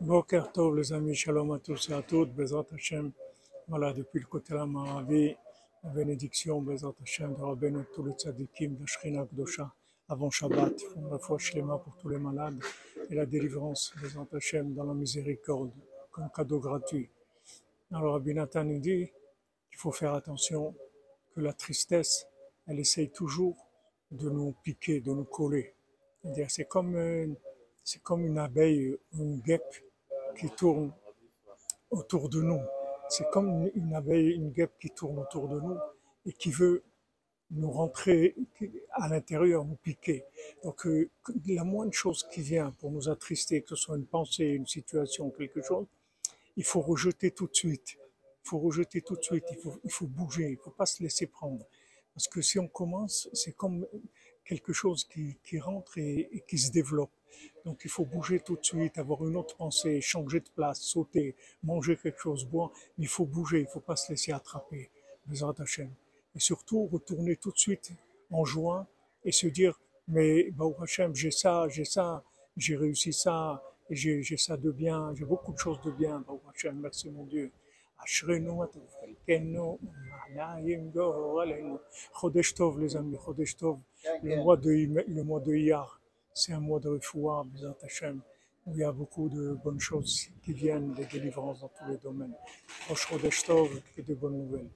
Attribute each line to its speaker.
Speaker 1: Boker Tov, les amis, shalom à tous et à toutes, Bezrat Hashem. Voilà, depuis le côté de la Maravi, la bénédiction, Bezrat Hashem, de Rabbeinu, tous les tzadikim, de Shrina Kdosha, avant Shabbat, la foi shlema pour tous les malades, et la délivrance, Bezrat Hashem, dans la miséricorde, comme cadeau gratuit. Alors Rabbi Nathan nous dit qu'il faut faire attention, que la tristesse, elle essaye toujours de nous piquer, de nous coller. C'est comme, c'est comme une abeille, une guêpe qui tourne autour de nous. C'est comme une abeille, une guêpe qui tourne autour de nous et qui veut nous rentrer à l'intérieur, nous piquer. Donc euh, la moindre chose qui vient pour nous attrister, que ce soit une pensée, une situation, quelque chose, il faut rejeter tout de suite. Il faut rejeter tout de suite, il faut, il faut bouger, il ne faut pas se laisser prendre. Parce que si on commence, c'est comme quelque chose qui, rentre et, qui se développe. Donc il faut bouger tout de suite, avoir une autre pensée, changer de place, sauter, manger quelque chose, boire. Mais il faut bouger, il ne faut pas se laisser attraper. Hachem. Et surtout, retourner tout de suite en juin et se dire, mais Baou Hachem, j'ai ça, j'ai ça, j'ai réussi ça, j'ai ça de bien, j'ai beaucoup de choses de bien, Baou Hachem, merci mon Dieu. אשרינו הטוב חלקנו, ומעניים גורלנו. חודש טוב les amis, חודש טוב, le mois de, le mois de Iyar, c'est un mois de refoua, Bezat Hashem, où il y a beaucoup de bonnes choses qui viennent, des délivrances dans tous les domaines. Rosh Chodesh Tov et de bonnes nouvelles.